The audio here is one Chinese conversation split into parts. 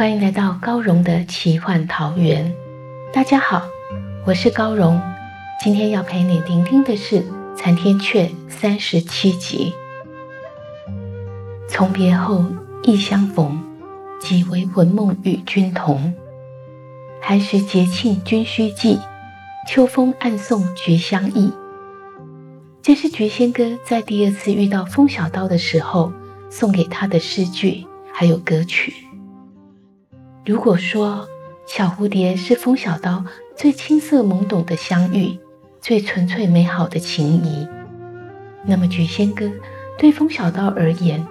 欢迎来到高荣的奇幻桃源。大家好，我是高荣，今天要陪你聆听的是《残天阙》三十七集。从别后，亦相逢，几为魂梦与君同。寒食节庆君须记，秋风暗送菊香意。这是菊仙哥在第二次遇到风小刀的时候送给他的诗句，还有歌曲。如果说小蝴蝶是风小刀最青涩懵懂的相遇，最纯粹美好的情谊，那么菊仙哥对风小刀而言，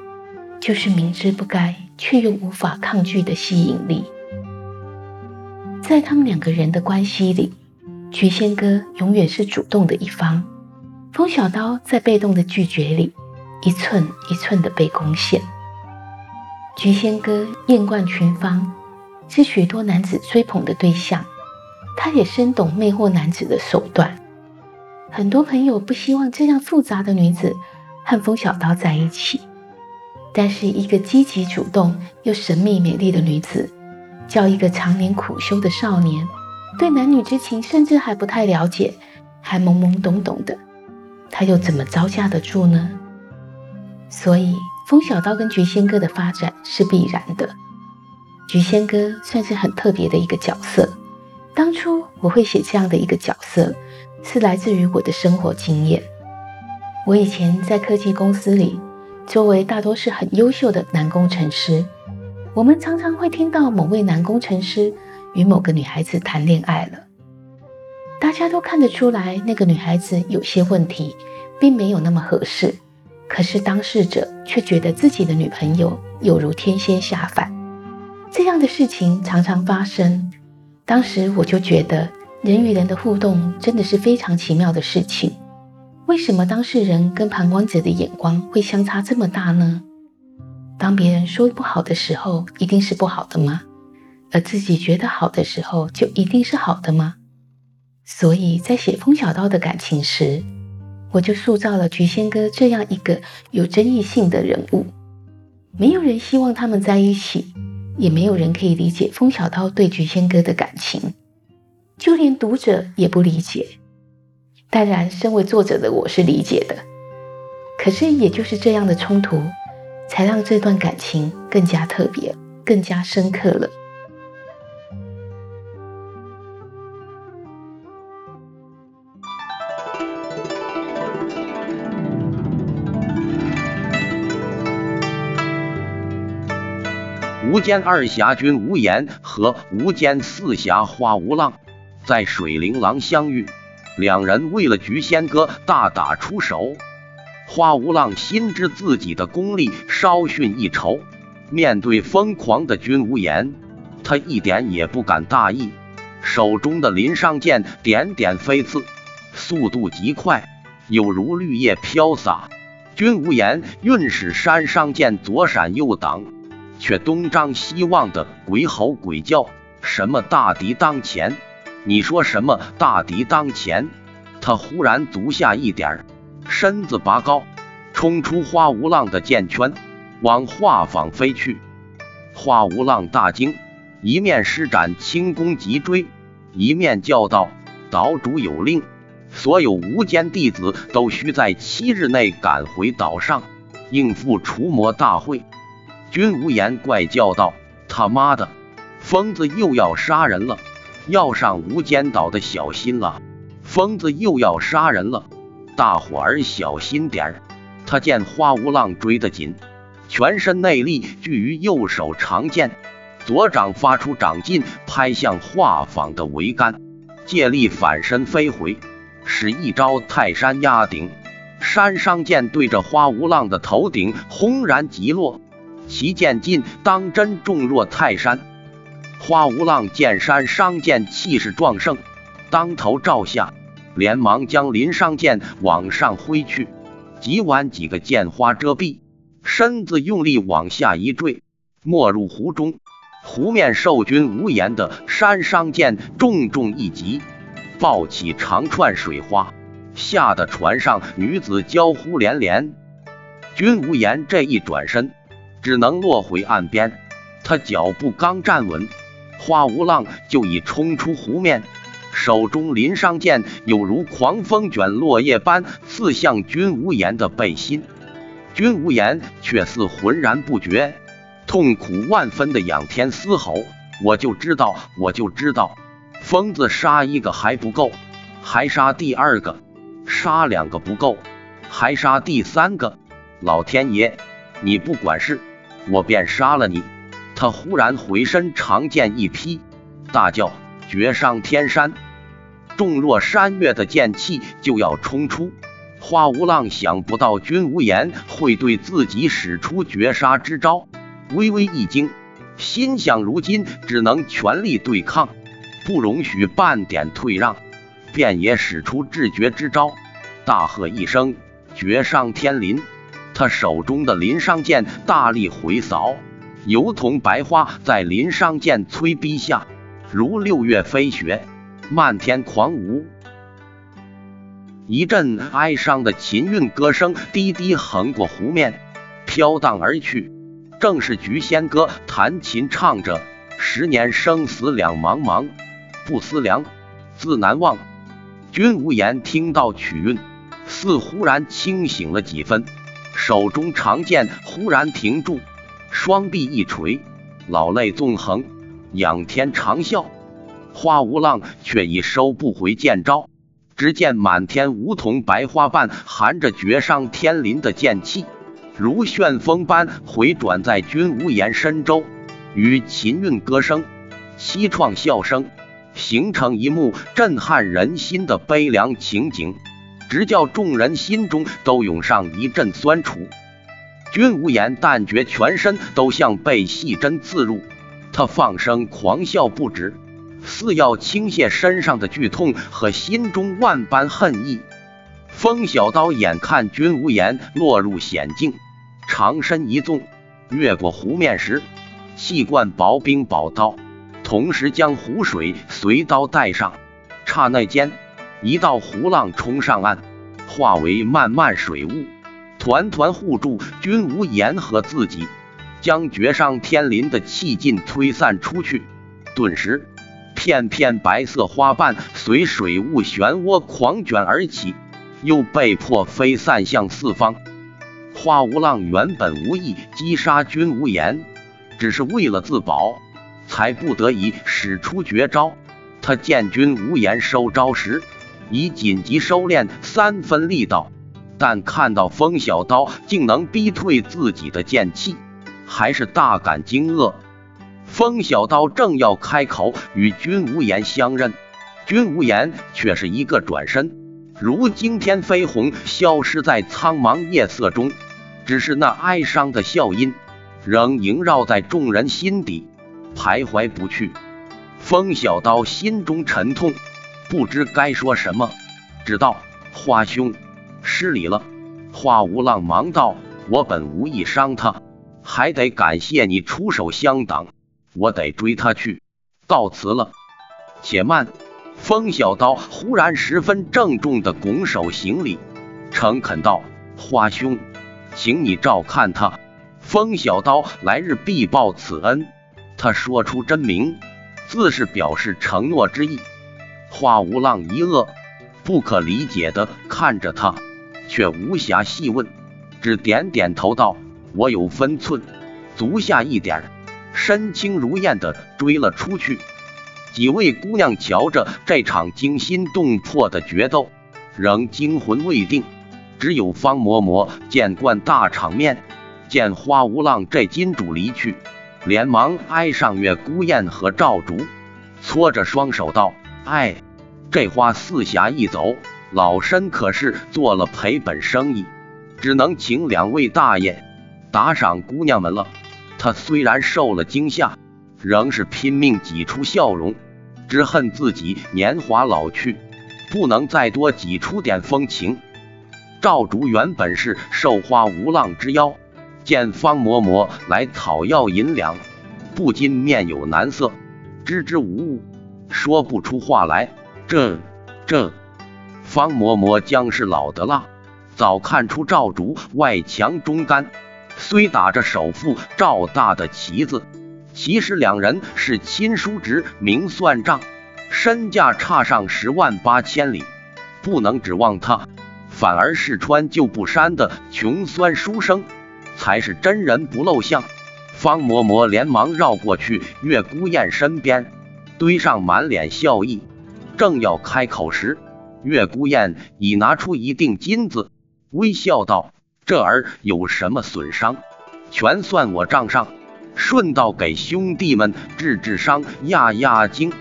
就是明知不该却又无法抗拒的吸引力。在他们两个人的关系里，菊仙哥永远是主动的一方，风小刀在被动的拒绝里，一寸一寸的被攻陷。菊仙哥艳冠群芳。是许多男子追捧的对象，他也深懂魅惑男子的手段。很多朋友不希望这样复杂的女子和风小刀在一起，但是一个积极主动又神秘美丽的女子，叫一个常年苦修的少年，对男女之情甚至还不太了解，还懵懵懂懂的，他又怎么招架得住呢？所以，风小刀跟菊仙哥的发展是必然的。菊仙哥算是很特别的一个角色。当初我会写这样的一个角色，是来自于我的生活经验。我以前在科技公司里，周围大多是很优秀的男工程师。我们常常会听到某位男工程师与某个女孩子谈恋爱了。大家都看得出来，那个女孩子有些问题，并没有那么合适。可是当事者却觉得自己的女朋友有如天仙下凡。这样的事情常常发生，当时我就觉得人与人的互动真的是非常奇妙的事情。为什么当事人跟旁观者的眼光会相差这么大呢？当别人说不好的时候，一定是不好的吗？而自己觉得好的时候，就一定是好的吗？所以在写风小刀的感情时，我就塑造了菊仙哥这样一个有争议性的人物。没有人希望他们在一起。也没有人可以理解风小刀对菊仙哥的感情，就连读者也不理解。当然，身为作者的我是理解的。可是，也就是这样的冲突，才让这段感情更加特别、更加深刻了。无间二侠君无言和无间四侠花无浪在水灵廊相遇，两人为了菊仙哥大打出手。花无浪心知自己的功力稍逊一筹，面对疯狂的君无言，他一点也不敢大意，手中的林上剑点点飞刺，速度极快，有如绿叶飘洒。君无言运使山上剑左闪右挡。却东张西望的鬼吼鬼叫，什么大敌当前？你说什么大敌当前？他忽然足下一点，身子拔高，冲出花无浪的剑圈，往画舫飞去。花无浪大惊，一面施展轻功急追，一面叫道：“岛主有令，所有无间弟子都需在七日内赶回岛上，应付除魔大会。”君无言怪叫道：“他妈的，疯子又要杀人了！要上无间岛的小心了，疯子又要杀人了，大伙儿小心点儿！”他见花无浪追得紧，全身内力聚于右手长剑，左掌发出掌劲，拍向画舫的桅杆，借力反身飞回，使一招泰山压顶。山商剑对着花无浪的头顶轰然击落，其剑劲当真重若泰山。花无浪见山商剑气势壮盛，当头照下，连忙将林商剑往上挥去，急挽几个剑花遮蔽，身子用力往下一坠，没入湖中。湖面受君无言的山商剑重重一击，爆起长串水花。吓得船上女子娇呼连连，君无言这一转身，只能落回岸边。他脚步刚站稳，花无浪就已冲出湖面，手中林商剑有如狂风卷落叶般刺向君无言的背心。君无言却似浑然不觉，痛苦万分的仰天嘶吼：“我就知道，我就知道，疯子杀一个还不够，还杀第二个。”杀两个不够，还杀第三个！老天爷，你不管事，我便杀了你！他忽然回身，长剑一劈，大叫：“绝上天山！”重若山岳的剑气就要冲出。花无浪想不到君无言会对自己使出绝杀之招，微微一惊，心想：如今只能全力对抗，不容许半点退让。便也使出至绝之招，大喝一声“绝上天林”，他手中的林商剑大力回扫，油桐白花在林商剑催逼下，如六月飞雪，漫天狂舞。一阵哀伤的琴韵歌声低低横过湖面，飘荡而去，正是菊仙歌弹琴唱着：“十年生死两茫茫，不思量，自难忘。”君无言听到曲韵，似忽然清醒了几分，手中长剑忽然停住，双臂一垂，老泪纵横，仰天长啸。花无浪却已收不回剑招，只见满天梧桐白花瓣含着绝上天林的剑气，如旋风般回转在君无言身周，与琴韵歌声、凄怆笑声。形成一幕震撼人心的悲凉情景，直叫众人心中都涌上一阵酸楚。君无言但觉全身都像被细针刺入，他放声狂笑不止，似要倾泻身上的剧痛和心中万般恨意。风小刀眼看君无言落入险境，长身一纵，越过湖面时，气贯薄冰宝刀。同时将湖水随刀带上，刹那间，一道湖浪冲上岸，化为漫漫水雾，团团护住君无言和自己，将绝上天林的气劲推散出去。顿时，片片白色花瓣随水雾漩涡狂卷而起，又被迫飞散向四方。花无浪原本无意击杀君无言，只是为了自保。才不得已使出绝招。他见君无言收招时，已紧急收敛三分力道，但看到风小刀竟能逼退自己的剑气，还是大感惊愕。风小刀正要开口与君无言相认，君无言却是一个转身，如惊天飞鸿，消失在苍茫夜色中。只是那哀伤的笑音，仍萦绕在众人心底。徘徊不去，风小刀心中沉痛，不知该说什么，只道：“花兄，失礼了。”花无浪忙道：“我本无意伤他，还得感谢你出手相挡，我得追他去，告辞了。”且慢！风小刀忽然十分郑重的拱手行礼，诚恳道：“花兄，请你照看他，风小刀来日必报此恩。”他说出真名，自是表示承诺之意。花无浪一愕，不可理解的看着他，却无暇细问，只点点头道：“我有分寸，足下一点。”身轻如燕的追了出去。几位姑娘瞧着这场惊心动魄的决斗，仍惊魂未定。只有方嬷嬷见惯大场面，见花无浪这金主离去。连忙挨上月孤雁和赵竹，搓着双手道：“哎，这花四侠一走，老身可是做了赔本生意，只能请两位大爷打赏姑娘们了。”他虽然受了惊吓，仍是拼命挤出笑容，只恨自己年华老去，不能再多挤出点风情。赵竹原本是受花无浪之妖，见方嬷嬷来讨要银两，不禁面有难色，支支吾吾，说不出话来。这这，方嬷嬷将是老的辣，早看出赵竹外强中干。虽打着首富赵大的旗子，其实两人是亲叔侄明算账，身价差上十万八千里，不能指望他，反而是穿旧布衫的穷酸书生，才是真人不露相。方嬷嬷连忙绕过去月孤雁身边，堆上满脸笑意，正要开口时，月孤雁已拿出一锭金子，微笑道。这儿有什么损伤，全算我账上，顺道给兄弟们治治伤，压压惊。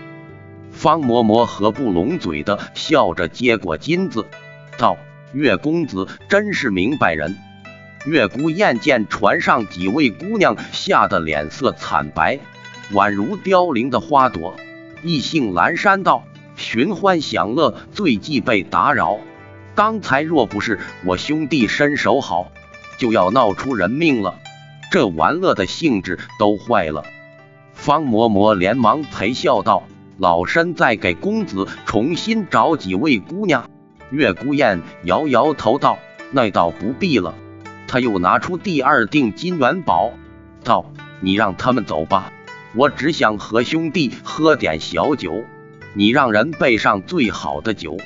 方嬷嬷合不拢嘴的笑着接过金子，道：“岳公子真是明白人。”月姑雁见船上几位姑娘吓得脸色惨白，宛如凋零的花朵，意兴阑珊道：“寻欢享乐，最忌被打扰。”刚才若不是我兄弟身手好，就要闹出人命了。这玩乐的兴致都坏了。方嬷嬷连忙陪笑道：“老身再给公子重新找几位姑娘。”月孤雁摇摇头道：“那倒不必了。”他又拿出第二锭金元宝，道：“你让他们走吧，我只想和兄弟喝点小酒，你让人备上最好的酒。”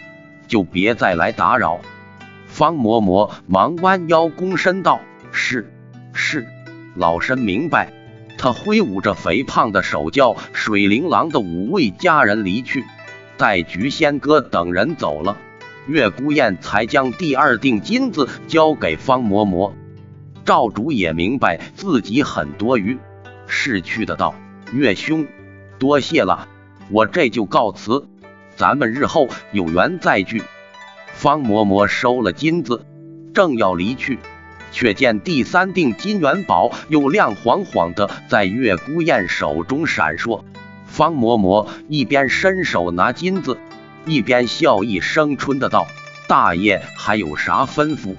就别再来打扰。方嬷嬷忙弯腰躬身道：“是是，老身明白。”他挥舞着肥胖的手，叫水灵郎的五位家人离去。待菊仙哥等人走了，月孤雁才将第二锭金子交给方嬷嬷。赵主也明白自己很多余，逝去的道：“月兄，多谢了，我这就告辞。”咱们日后有缘再聚。方嬷嬷收了金子，正要离去，却见第三锭金元宝又亮晃晃的在月孤雁手中闪烁。方嬷嬷一边伸手拿金子，一边笑意生春的道：“大爷还有啥吩咐？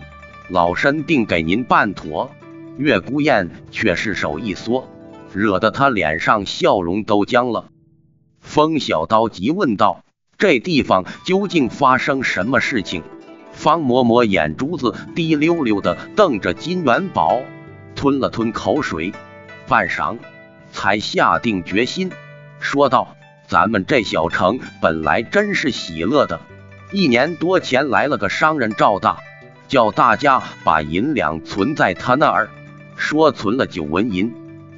老身定给您办妥。”月孤雁却是手一缩，惹得他脸上笑容都僵了。风小刀急问道。这地方究竟发生什么事情？方嬷嬷眼珠子滴溜溜的瞪着金元宝，吞了吞口水，半晌才下定决心，说道：“咱们这小城本来真是喜乐的，一年多前来了个商人赵大，叫大家把银两存在他那儿，说存了九文银，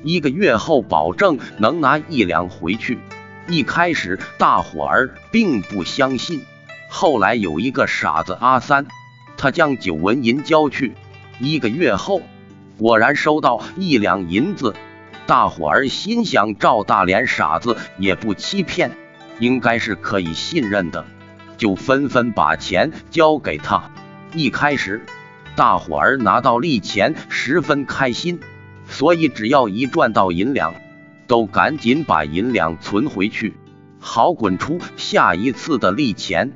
一个月后保证能拿一两回去。”一开始大伙儿并不相信，后来有一个傻子阿三，他将九文银交去，一个月后果然收到一两银子。大伙儿心想赵大连傻子也不欺骗，应该是可以信任的，就纷纷把钱交给他。一开始大伙儿拿到利钱十分开心，所以只要一赚到银两。都赶紧把银两存回去，好滚出下一次的利钱。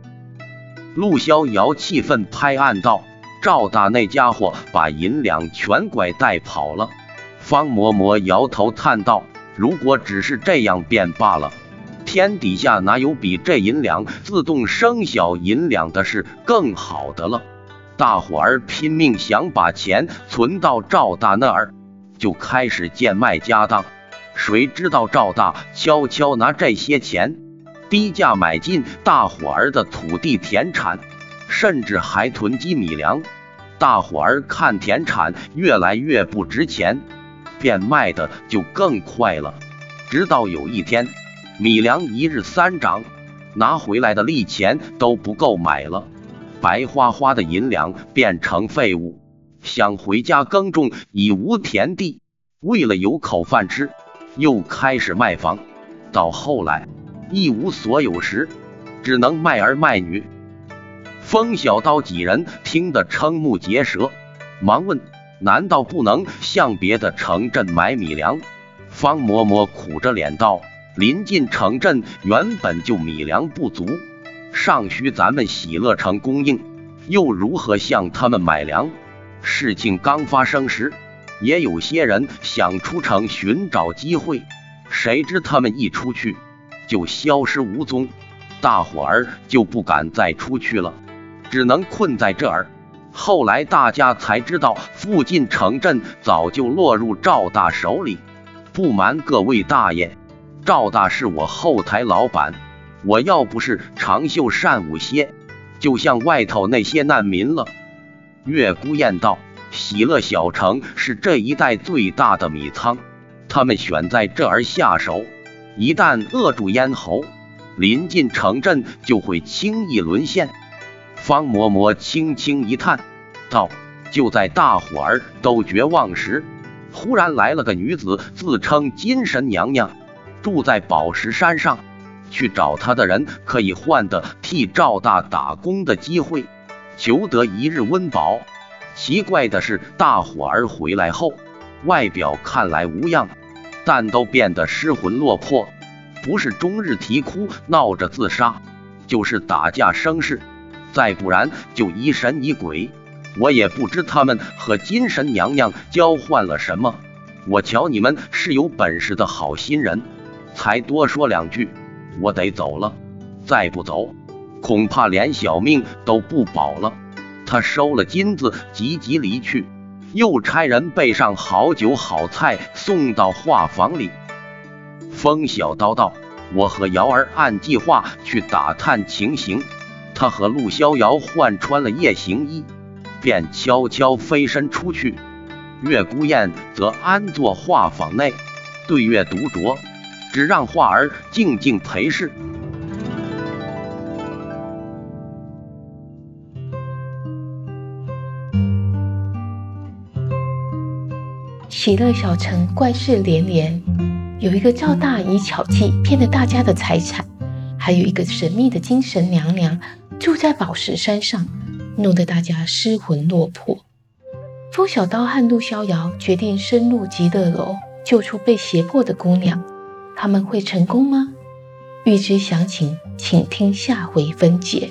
陆逍遥气愤拍案道：“赵大那家伙把银两全拐带跑了。”方嬷嬷摇头叹道：“如果只是这样便罢了，天底下哪有比这银两自动生小银两的事更好的了？”大伙儿拼命想把钱存到赵大那儿，就开始贱卖家当。谁知道赵大悄悄拿这些钱低价买进大伙儿的土地田产，甚至还囤积米粮。大伙儿看田产越来越不值钱，便卖的就更快了。直到有一天，米粮一日三涨，拿回来的利钱都不够买了，白花花的银两变成废物。想回家耕种已无田地，为了有口饭吃。又开始卖房，到后来一无所有时，只能卖儿卖女。风小刀几人听得瞠目结舌，忙问：难道不能向别的城镇买米粮？方嬷嬷苦着脸道：临近城镇原本就米粮不足，尚需咱们喜乐城供应，又如何向他们买粮？事情刚发生时，也有些人想出城寻找机会，谁知他们一出去就消失无踪，大伙儿就不敢再出去了。只能困在这儿。后来大家才知道，附近城镇早就落入赵大手里。不瞒各位大爷，赵大是我后台老板。我要不是长袖善舞些，就像外头那些难民了。月姑雁道：“喜乐小城是这一带最大的米仓，他们选在这儿下手，一旦扼住咽喉，临近城镇就会轻易沦陷。”方嬷嬷轻轻一叹，道：“就在大伙儿都绝望时，忽然来了个女子，自称金神娘娘，住在宝石山上。去找她的人，可以换得替赵大打工的机会，求得一日温饱。奇怪的是，大伙儿回来后，外表看来无恙，但都变得失魂落魄，不是终日啼哭闹着自杀，就是打架生事。”再不然就疑神疑鬼，我也不知他们和金神娘娘交换了什么。我瞧你们是有本事的好心人，才多说两句。我得走了，再不走，恐怕连小命都不保了。他收了金子，急急离去，又差人备上好酒好菜送到画房里。风小刀道：“我和瑶儿按计划去打探情形。”他和陆逍遥换穿了夜行衣，便悄悄飞身出去。月孤雁则安坐画舫内，对月独酌，只让画儿静静陪侍。喜乐小城怪事连连，有一个赵大以巧计骗了大家的财产，还有一个神秘的精神娘娘。住在宝石山上，弄得大家失魂落魄。风小刀和陆逍遥决定深入极乐楼，救出被胁迫的姑娘。他们会成功吗？欲知详情，请听下回分解。